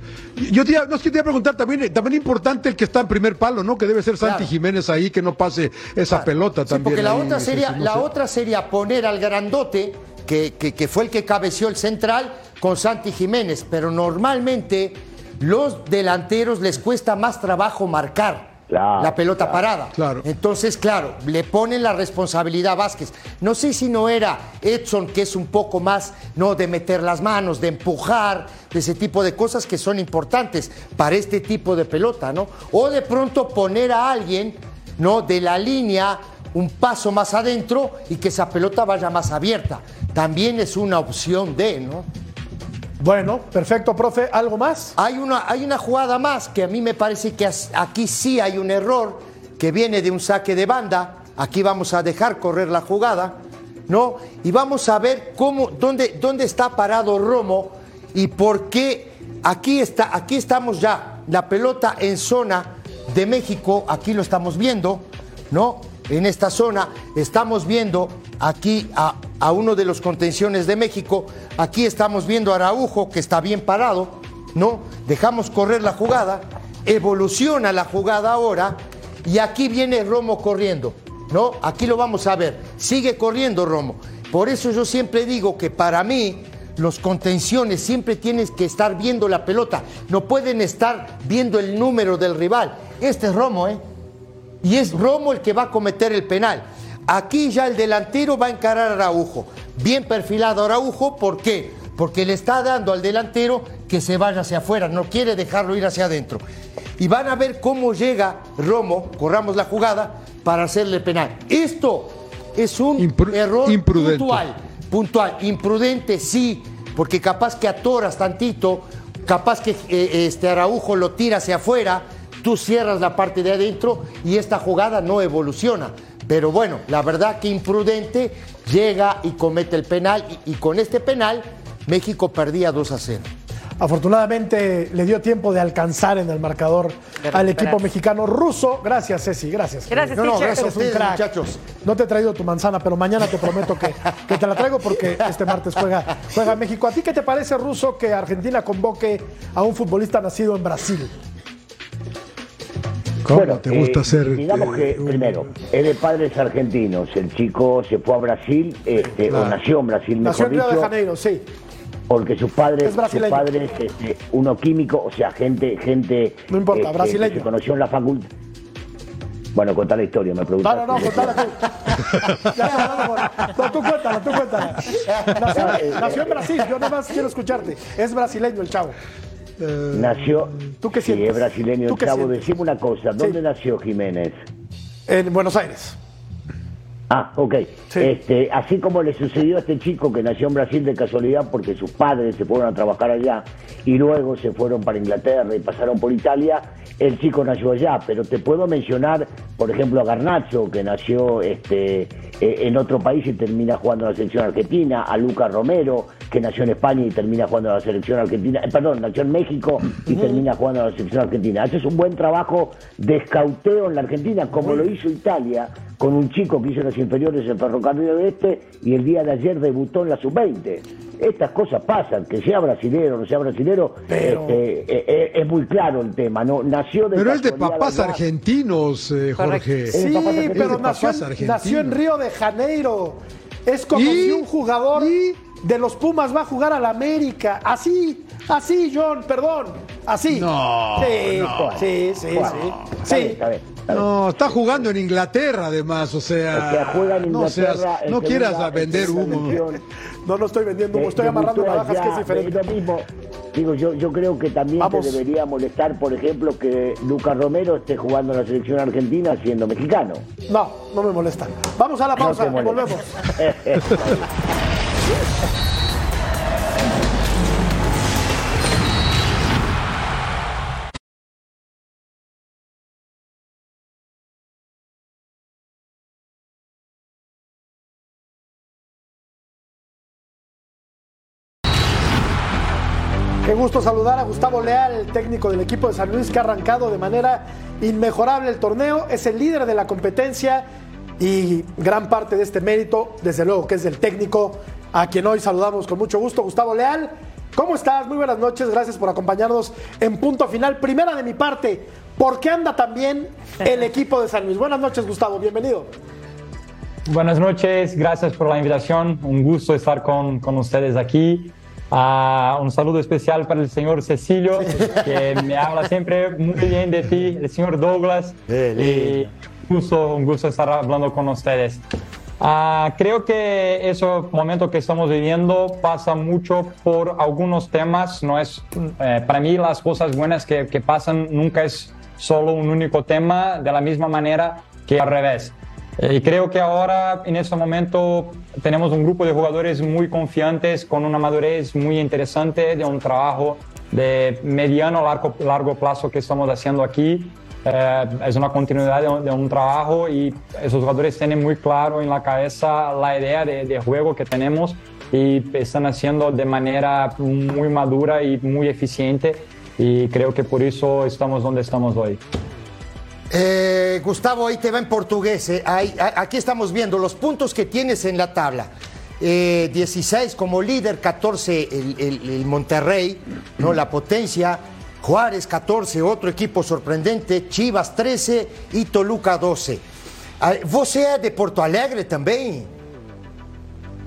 Yo te, no, es que te iba a preguntar también, eh, también importante el que está en primer palo, ¿no? Que debe ser Santi Claro. Jiménez ahí, que no pase esa Claro. pelota Sí, también. porque la ahí, otra sería, no la sé. otra sería poner al grandote, que, que- que fue el que cabeció el central, con Santi Jiménez. Pero normalmente los delanteros les cuesta más trabajo marcar. Claro, la pelota claro. parada. Claro. Entonces, claro, le ponen la responsabilidad a Vázquez. No sé si no era Edson, que es un poco más, no, de meter las manos, de empujar, de ese tipo de cosas que son importantes para este tipo de pelota, ¿no? O de pronto poner a alguien, ¿no? De la línea un paso más adentro y que esa pelota vaya más abierta. También es una opción de, ¿no? Bueno, perfecto, profe. ¿Algo más? Hay una, hay una jugada más que a mí me parece que aquí sí hay un error que viene de un saque de banda. Aquí vamos a dejar correr la jugada, ¿no? Y vamos a ver cómo, dónde, dónde está parado Romo y por qué aquí está, aquí estamos ya, la pelota en zona de México, aquí lo estamos viendo, ¿no? En esta zona estamos viendo aquí a, a uno de los contenciones de México, aquí estamos viendo a Araujo que está bien parado, ¿no? Dejamos correr la jugada, evoluciona la jugada ahora y aquí viene Romo corriendo, ¿no? Aquí lo vamos a ver, sigue corriendo Romo. Por eso yo siempre digo que para mí los contenciones siempre tienes que estar viendo la pelota, no pueden estar viendo el número del rival. Este es Romo, ¿eh? Y es Romo el que va a cometer el penal. Aquí ya el delantero va a encarar a Araujo. Bien perfilado Araujo, ¿por qué? Porque le está dando al delantero que se vaya hacia afuera, no quiere dejarlo ir hacia adentro. Y van a ver cómo llega Romo, corramos la jugada, para hacerle penal. Esto es un Impru- error imprudente. puntual. Puntual, imprudente sí, porque capaz que atoras tantito capaz que eh, este Araujo lo tira hacia afuera, tú cierras la parte de adentro y esta jugada no evoluciona. Pero bueno, la verdad que imprudente llega y comete el penal y, y con este penal México perdía 2 a 0. Afortunadamente le dio tiempo de alcanzar en el marcador al equipo mexicano ruso. Gracias, Ceci, gracias. Gracias, No, gracias a Eres un ustedes, crack. muchachos. No te he traído tu manzana, pero mañana te prometo que, que te la traigo porque este martes juega, juega México. ¿A ti qué te parece, Ruso, que Argentina convoque a un futbolista nacido en Brasil? ¿Cómo Bueno, te gusta eh, ser? Digamos que, eh, un- primero, es de padres argentinos. El chico se fue a Brasil, este, o nació en Brasil, Nació mejor en Río de dicho, Janeiro, sí. porque sus padres, Es sus padres, este, uno químico, o sea, gente, gente No importa, este, brasileño. que se conoció en la facultad. Bueno, contá la historia, me No, preguntaste. no, no, contala tú. Ya, no, no, no, no, tú cuéntala, tú cuéntala. Nació, nació en Brasil, yo nada más quiero escucharte. Es brasileño el chavo. Nació, ¿Tú qué sí, sientes? es brasileño ¿Tú qué? Decime una cosa, ¿dónde Sí. nació Jiménez? En Buenos Aires. Ah, ok. Sí. Este, así como le sucedió a este chico que nació en Brasil de casualidad porque sus padres se fueron a trabajar allá y luego se fueron para Inglaterra y pasaron por Italia, el chico nació allá. Pero te puedo mencionar, por ejemplo, a Garnacho, que nació este, eh, en otro país y termina jugando en la selección argentina, a Lucas Romero, que nació en España y termina jugando en la selección argentina, eh, perdón, nació en México y termina jugando en la selección argentina. Haces un buen trabajo de escauteo en la Argentina, como lo hizo Italia con un chico que hizo las inferiores en Ferrocarril Oeste y el día de ayer debutó en la sub-20. Estas cosas pasan, que sea brasilero o no sea brasilero, Pero- este, eh, eh, es muy claro el tema, ¿no? Nació de Pero es de papás argentinos, eh, Jorge. Sí, papás argentinos. pero nació, argentinos. nació en Río de Janeiro. Es como ¿Y? si un jugador ¿Y? de los Pumas va a jugar a la América. Así, así, John, perdón. Así. No, Sí, no. sí, sí, Bueno, sí. Sí. está bien, está bien. No, está jugando en Inglaterra además, o sea, O sea, juega en no, seas- no quieras vender humo. No, no estoy vendiendo humo, estoy amarrando navajas, que es diferente. lo mismo. Digo, yo, yo creo que también Vamos. te debería molestar, por ejemplo, que Lucas Romero esté jugando en la selección argentina siendo mexicano. No, no me molesta. Vamos a la pausa, molesta. volvemos. Qué gusto saludar a Gustavo Leal, el técnico del equipo de San Luis, que ha arrancado de manera inmejorable el torneo. Es el líder de la competencia y gran parte de este mérito, desde luego, que es del técnico, a quien hoy saludamos con mucho gusto. Gustavo Leal, ¿cómo estás? Muy buenas noches, gracias por acompañarnos en punto final. Primera de mi parte, ¿por qué anda tan bien el equipo de San Luis? Buenas noches, Gustavo, bienvenido. Buenas noches, gracias por la invitación. Un gusto estar con, con ustedes aquí. Ah, un saludo especial para el señor Cecilio, que me habla siempre muy bien de ti, el señor Douglas. Y un gusto, un gusto estar hablando con ustedes. Ah, creo que ese momento que estamos viviendo pasa mucho por algunos temas. No es, eh, para mí las cosas buenas que, que pasan nunca es solo un único tema, de la misma manera que al revés. Eh, Y creo que ahora, en este momento, tenemos un grupo de jugadores muy confiantes, con una madurez muy interesante, de un trabajo de mediano largo, largo plazo que estamos haciendo aquí. Eh, es una continuidad de un, de un trabajo y esos jugadores tienen muy claro en la cabeza la idea de, de juego que tenemos y están haciendo de manera muy madura y muy eficiente y creo que por eso estamos donde estamos hoy. Eh, Gustavo, ahí te va en portugués. eh. Aquí estamos viendo los puntos que tienes en la tabla. Eh, 16 como líder, 14 el, Monterrey, ¿no? la potencia. Juárez 14, otro equipo sorprendente. Chivas 13 y Toluca 12. Ah, Você é de Porto Alegre também?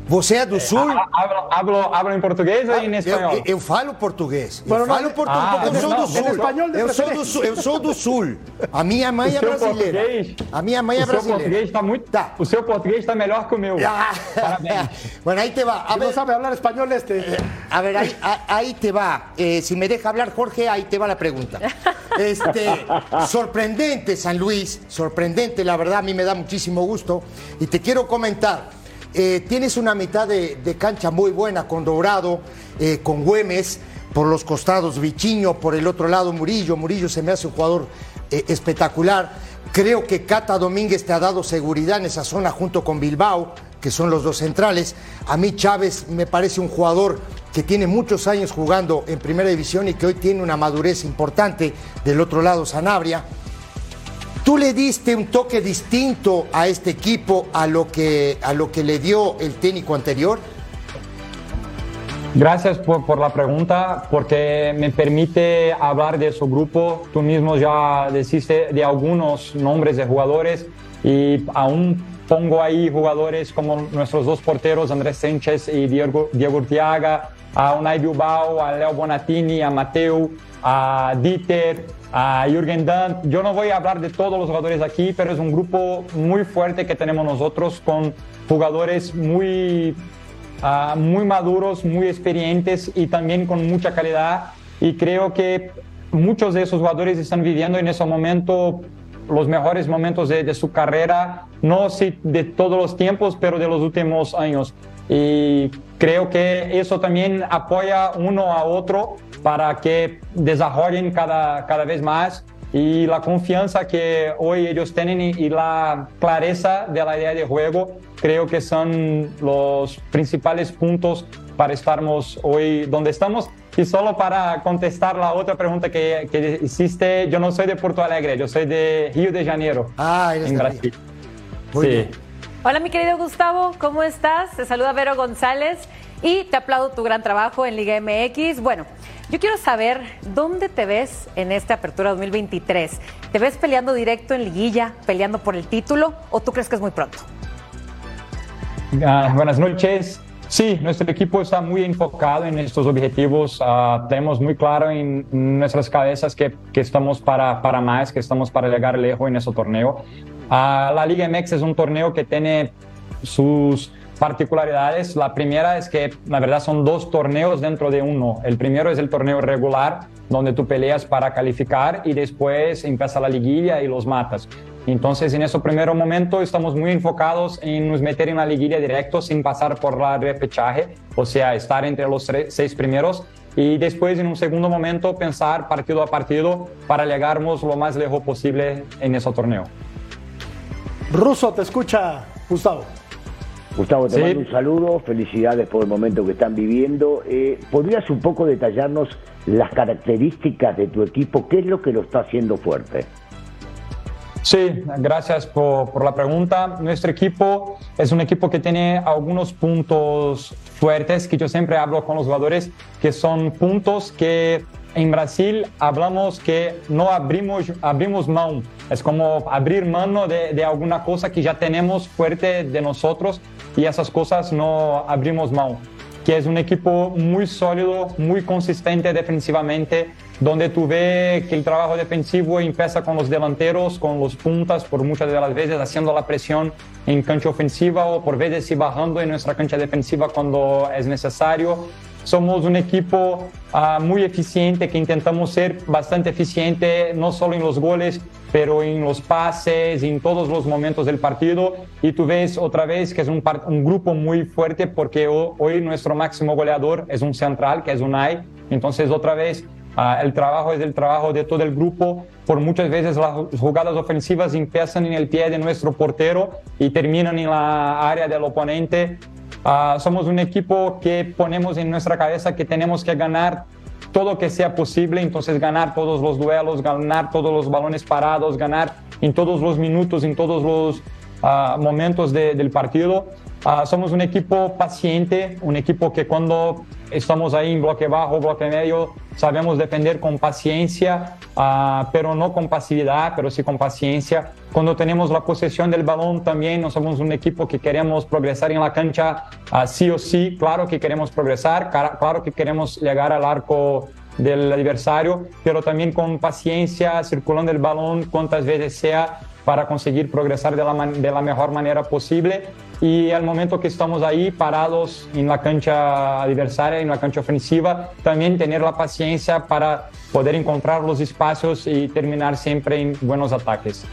Você é do Sul? Ha- Hablo, hablo, hablo en portugués o en Eu, español? eu- eu falo português. Eu não, falo português, Ah, porque eu sou não, do em sul. espanhol de eu, sou do sul eu sou do sul. A minha mãe O é brasileira. português, A minha mãe é o seu brasileira. português está muito. Tá. O seu português está melhor que o meu. Ah, Parabéns. bueno, ahí te va. A No sabe hablar español este. a ver ahí, ahí te va. Eh, si me deja hablar Jorge, ahí te va la pregunta. Este, sorprendente San Luis, sorprendente, la verdad, a mí me da muchísimo gusto. Y te quiero comentar, eh, tienes una mitad de, cancha muy buena con Dorado, eh, con Güemes. por los costados Vichiño, por el otro lado Murillo. Murillo se me hace un jugador eh, espectacular. Creo que Cata Domínguez te ha dado seguridad en esa zona junto con Bilbao, que son los dos centrales. A mí Chávez me parece un jugador que tiene muchos años jugando en primera división y que hoy tiene una madurez importante. Del otro lado Sanabria. ¿Tú le diste un toque distinto a este equipo a lo que, a lo que le dio el técnico anterior? Gracias por, la pregunta, porque me permite hablar de su grupo. Tú mismo ya deciste de algunos nombres de jugadores y aún pongo ahí jugadores como nuestros dos porteros, Andrés Sánchez y Diego, Diego Urtiaga, a Unai Bilbao, a Leo Bonatini, a Mateo, a Dieter, a Jürgen Damm. Yo no voy a hablar de todos los jugadores aquí, pero es un grupo muy fuerte que tenemos nosotros con jugadores muy uh, muy maduros, muy experientes y también con mucha calidad. Y creo que muchos de esos jugadores están viviendo en ese momento los mejores momentos de, de su carrera, no si de todos los tiempos, pero de los últimos años. Y creo que eso también apoya uno a otro para que desarrollen cada, cada vez más y la confianza que hoy ellos tienen y, la clareza de la idea de juego creo que son los principales puntos para estarmos hoy donde estamos. Y solo para contestar la otra pregunta que, que hiciste, yo no soy de Porto Alegre, yo soy de Río de Janeiro, ah, en Brasil. Sí. bien. Hola mi querido Gustavo, ¿cómo estás? Te saluda Vero González y te aplaudo tu gran trabajo en Liga MX. Bueno, yo quiero saber dónde te ves en esta apertura 2023. ¿Te ves peleando directo en liguilla, peleando por el título o tú crees que es muy pronto? Uh, buenas noches. Sí, nuestro equipo está muy enfocado en estos objetivos. Uh, tenemos muy claro en nuestras cabezas que, que, estamos para, para más, que estamos para llegar lejos en ese torneo. Uh, la Liga MX es un torneo que tiene sus particularidades. La primera es que, la verdad, son dos torneos dentro de uno. El primero es el torneo regular, donde tú peleas para calificar y después empieza la liguilla y los matas. Entonces, en ese primer momento estamos muy enfocados en nos meter en la liguilla directo sin pasar por la repechaje, o sea, estar entre los seis primeros y después en un segundo momento pensar partido a partido para llegarnos lo más lejos posible en ese torneo. Ruso, te escucha Gustavo. Gustavo, te sí. mando un saludo, felicidades por el momento que están viviendo. Eh, ¿Podrías un poco detallarnos las características de tu equipo? ¿Qué es lo que lo está haciendo fuerte? Sí, gracias por, por, la pregunta. Nuestro equipo es un equipo que tiene algunos puntos fuertes que yo siempre hablo con los jugadores, que son puntos que en Brasil hablamos que no abrimos, abrimos mano. Es como abrir mano de, de alguna cosa que ya tenemos fuerte de nosotros y esas cosas no abrimos mano. Que es un equipo muy sólido, muy consistente defensivamente, donde tú ves que el trabajo defensivo empieza con los delanteros, con los puntas, por muchas de las veces haciendo la presión en cancha ofensiva o por veces sí bajando en nuestra cancha defensiva cuando es necesario. Somos un equipo uh, muy eficiente que intentamos ser bastante eficiente, no solo en los goles, pero en los pases, en todos los momentos del partido. Y tú ves otra vez que es un, un grupo muy fuerte porque hoy nuestro máximo goleador es un central, que es Unai. Entonces otra vez Uh, el trabajo es el trabajo de todo el grupo. Por muchas veces las jugadas ofensivas empiezan en el pie de nuestro portero y terminan en la área del oponente. Uh, somos un equipo que ponemos en nuestra cabeza que tenemos que ganar todo que sea posible, entonces ganar todos los duelos, ganar todos los balones parados, ganar en todos los minutos, en todos los uh, momentos de, del partido. somos un equipo paciente, un equipo que cuando estamos ahí en bloque bajo, bloque medio, sabemos defender con paciencia, uh, pero no con pasividad, pero sí con paciencia. Cuando tenemos la posesión del balón también, no somos un equipo que queremos progresar en la cancha uh, sí o sí, claro que queremos progresar, claro que queremos llegar al arco del adversario, pero también con paciencia, circulando el balón cuantas veces sea para conseguir progresar de la, de la mejor manera posible y al momento que estamos ahí parados en la cancha adversaria, en la cancha ofensiva, también tener la paciencia para poder encontrar los espacios y terminar siempre en buenos ataques.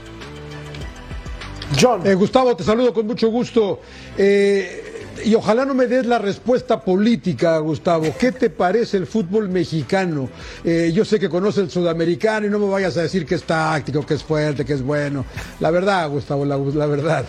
John. Eh, Gustavo, te saludo con mucho gusto. Eh, y ojalá no me des la respuesta política, Gustavo. ¿Qué te parece el fútbol mexicano? Eh, yo sé que conoces el sudamericano y no me vayas a decir que es táctico, que es fuerte, que es bueno. La verdad, Gustavo, la, la verdad.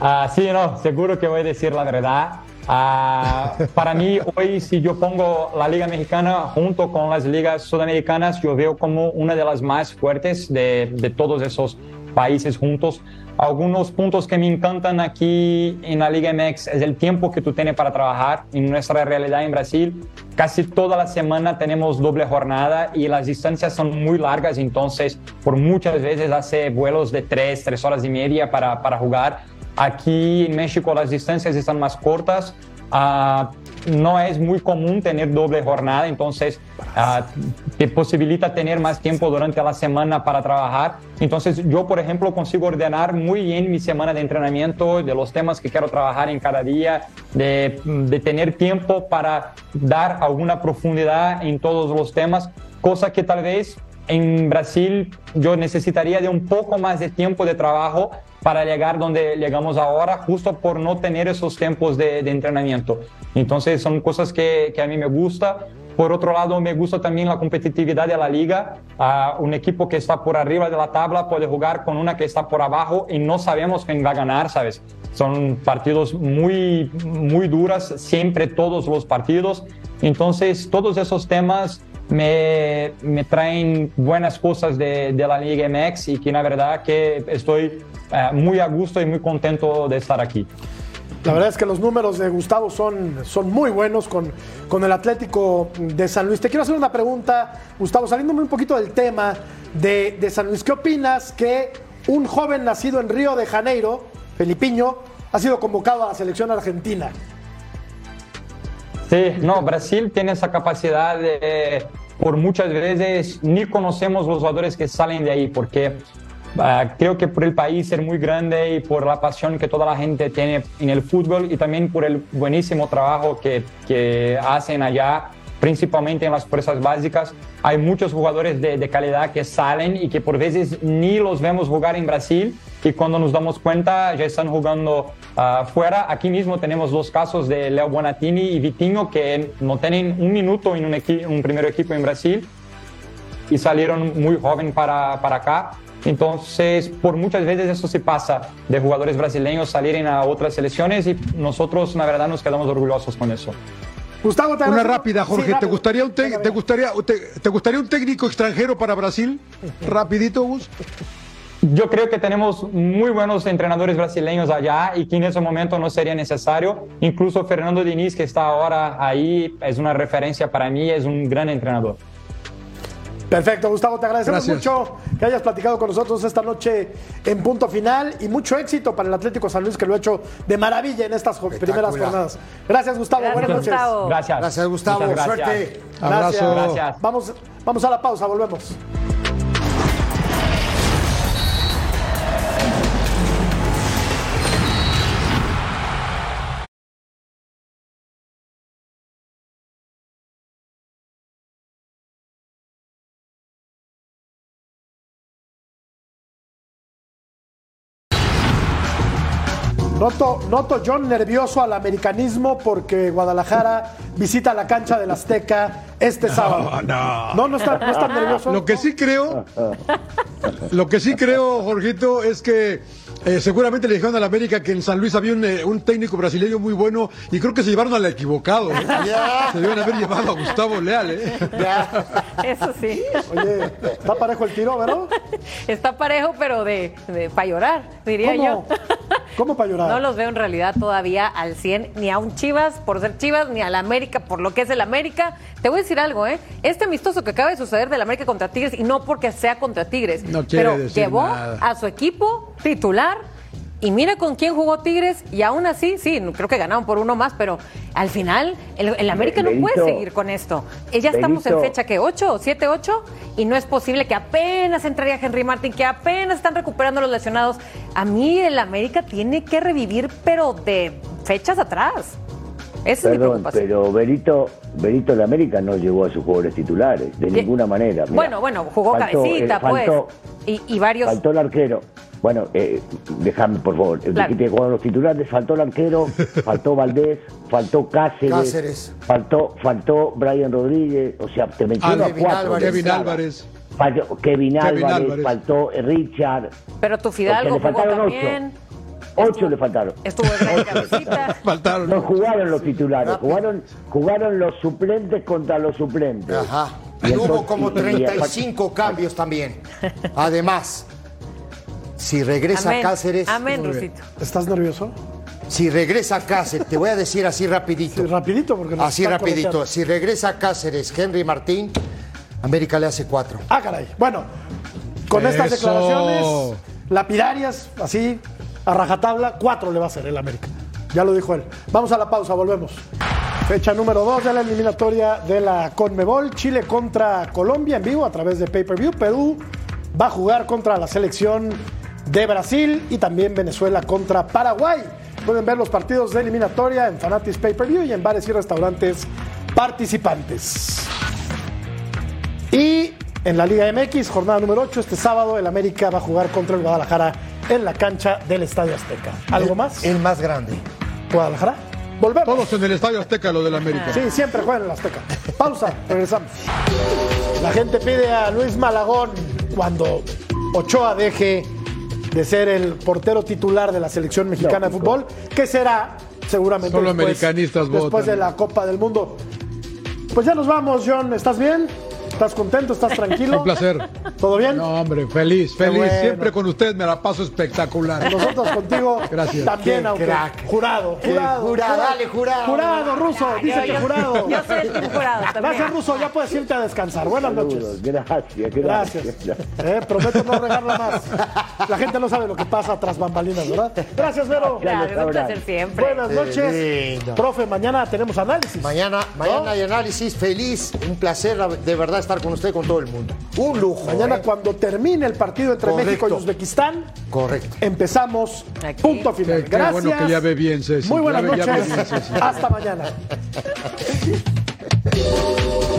Ah, sí, no, seguro que voy a decir la verdad. Ah, para mí, hoy, si yo pongo la Liga Mexicana junto con las ligas sudamericanas, yo veo como una de las más fuertes de, de todos esos países juntos. Algunos puntos que me encantan aquí en la Liga MX es el tiempo que tú tienes para trabajar. En nuestra realidad en Brasil, casi toda la semana tenemos doble jornada y las distancias son muy largas, entonces por muchas veces hace vuelos de tres, tres horas y media para, para jugar. Aquí en México las distancias están más cortas. Uh, no es muy común tener doble jornada, entonces uh, te posibilita tener más tiempo durante la semana para trabajar. Entonces yo, por ejemplo, consigo ordenar muy bien mi semana de entrenamiento, de los temas que quiero trabajar en cada día, de, de tener tiempo para dar alguna profundidad en todos los temas, cosa que tal vez en Brasil yo necesitaría de un poco más de tiempo de trabajo para llegar donde llegamos ahora, justo por no tener esos tiempos de, entrenamiento. Entonces son cosas que, que, a mí me gusta. Por otro lado, me gusta también la competitividad de la liga. Uh, un equipo que está por arriba de la tabla puede jugar con una que está por abajo y no sabemos quién va a ganar, ¿sabes? Son partidos muy, muy duras, siempre todos los partidos. Entonces, todos esos temas me, me traen buenas cosas de, de, la Liga MX y que la verdad que estoy uh, muy a gusto y muy contento de estar aquí. La verdad es que los números de Gustavo son, son muy buenos con, con el Atlético de San Luis. Te quiero hacer una pregunta, Gustavo, saliéndome un poquito del tema de, de San Luis. ¿Qué opinas que un joven nacido en Río de Janeiro, Felipiño, ha sido convocado a la selección argentina? Sí, no, Brasil tiene esa capacidad de, por muchas veces, ni conocemos los jugadores que salen de ahí, porque uh, creo que por el país ser muy grande y por la pasión que toda la gente tiene en el fútbol y también por el buenísimo trabajo que, que hacen allá, principalmente en las fuerzas básicas, hay muchos jugadores de, de, calidad que salen y que por veces ni los vemos jugar en Brasil y cuando nos damos cuenta ya están jugando uh, fuera. Aquí mismo tenemos dos casos de Leo Bonatini y Vitinho que no tienen un minuto en un, un primer equipo en Brasil y salieron muy joven para, para acá. Entonces, por muchas veces eso se pasa de jugadores brasileños salir a otras selecciones y nosotros, la verdad, nos quedamos orgullosos con eso. Gustavo, te Una rápida, Jorge. Sí, ¿Te, gustaría un te, te, gustaría, te, te, gustaría un técnico extranjero para Brasil? Rapidito, Gus. Yo creo que tenemos muy buenos entrenadores brasileños allá y que en ese momento no sería necesario. Incluso Fernando Diniz, que está ahora ahí, es una referencia para mí, es un gran entrenador. Perfecto, Gustavo, te agradecemos Gracias. mucho que hayas platicado con nosotros esta noche en punto final y mucho éxito para el Atlético San Luis que lo ha hecho de maravilla en estas primeras jornadas. Gracias, Gustavo. Gracias, Buenas noches. Gustavo. Gracias. Gracias, Gustavo. Gracias. Suerte. Gracias. Abrazo. Gracias. Vamos, vamos a la pausa, volvemos. Noto, noto John nervioso al americanismo porque Guadalajara visita la cancha del Azteca este sábado. No, no, no está, no está nervioso. Lo que sí creo, lo que sí creo, Jorgito, es que eh, seguramente le dijeron a la América que en San Luis había un, eh, un, técnico brasileño muy bueno y creo que se llevaron al equivocado. ¿eh? Se deben haber llevado a Gustavo Leal. ¿eh? Eso sí. Oye, está parejo el tiro, ¿verdad? Está parejo, pero de, de para llorar, diría ¿Cómo? yo. ¿Cómo para llorar? No los veo en realidad todavía al 100, ni a un Chivas por ser Chivas, ni a la América por lo que es el América. Te voy a decir algo, ¿eh? Este amistoso que acaba de suceder del América contra Tigres, y no porque sea contra Tigres, No pero decir llevó nada. a su equipo titular. Y mira con quién jugó Tigres, y aún así, sí, creo que ganaron por uno más, pero al final, el, el América no puede Benito, seguir con esto. Eh, Ya estamos en Benito. fecha que 8 o 7, 8, y no es posible que apenas entraría Henry Martin, que apenas están recuperando los lesionados. A mí el América tiene que revivir, pero de fechas atrás. Esa es mi Perdón, preocupación. pero Berito, Berito de América no llevó a sus jugadores titulares, de ninguna manera. Mirá, Bueno, bueno, jugó faltó, cabecita, eh, faltó- pues. Y, y varios. Faltó el arquero. Bueno, eh, déjame, por favor. Claro. los titulares faltó el arquero, faltó Valdés, faltó Cáceres, Cáceres. faltó faltó Brian Rodríguez, o sea, te menciono a Kevin cuatro. Álvarez. Kevin. Álvarez. Faltó Kevin Álvarez, Álvarez. faltó Richard. Pero tu Fidalgo O sea, le jugó faltaron también. Ocho le faltaron. Estuvo gran cabecita. Faltaron. No jugaron los titulares, jugaron, jugaron los suplentes contra los suplentes. Ajá. Y Y hubo como y- y- 35 cambios también. Además, si regresa Amén. Cáceres, Amén, Rusito. ¿Estás nervioso? si regresa Cáceres, te voy a decir así Sí, rapidito. rapidito, porque nos Así rapidito. Si regresa Cáceres, Henry Martín, América le hace cuatro. Ah, caray. Bueno, con estas declaraciones lapidarias, así, a rajatabla, cuatro le va a hacer el América. Ya lo dijo él. Vamos a la pausa, volvemos. Fecha número dos de la eliminatoria de la Conmebol. Chile contra Colombia en vivo a través de pay-per-view. Perú va a jugar contra la selección de Brasil y también Venezuela contra Paraguay. Pueden ver los partidos de eliminatoria en Fanatis Pay-per-view y en bares y restaurantes participantes. Y en la Liga MX, jornada número 8, este sábado el América va a jugar contra el Guadalajara en la cancha del Estadio Azteca. ¿Algo más? El más grande. Guadalajara. Volvemos. Todos en el Estadio Azteca, lo del América. Sí, siempre juegan en el Azteca. Pausa, regresamos. La gente pide a Luis Malagón cuando Ochoa deje de ser el portero titular de la selección mexicana de fútbol, que será seguramente Solo después, americanistas después votan. de la Copa del Mundo. Pues ya nos vamos, John. ¿Estás bien? ¿Estás contento? ¿Estás tranquilo? Un placer. ¿Todo bien? No, hombre, feliz, feliz. bueno. Siempre con ustedes me la paso espectacular. Nosotros contigo Gracias. también, Qué aunque crack. jurado, jurado, jurado, dale, jurado. Jurado, ruso, dice que yo- jurado. yo soy el jurado también. Gracias, ruso, ya puedes irte a descansar. Buenas Saludos, noches. gracias, Gracias. gracias. Eh, prometo no regarla más. La gente no sabe lo que pasa tras bambalinas, ¿verdad? Gracias, Vero. Claro, es un placer siempre. Buenas noches. lindo. Profe, mañana tenemos análisis. Mañana, mañana hay análisis. Feliz, un placer de verdad estar con usted y con todo el mundo. Un lujo. Mañana ¿eh? cuando termine el partido entre Correcto. México y Uzbekistán, Correcto. empezamos Aquí. punto final. Qué- qué Gracias. bueno que ya ve bien, Ceci. Muy buenas Ya ve- ya ve noches. bien, Ceci. Hasta mañana.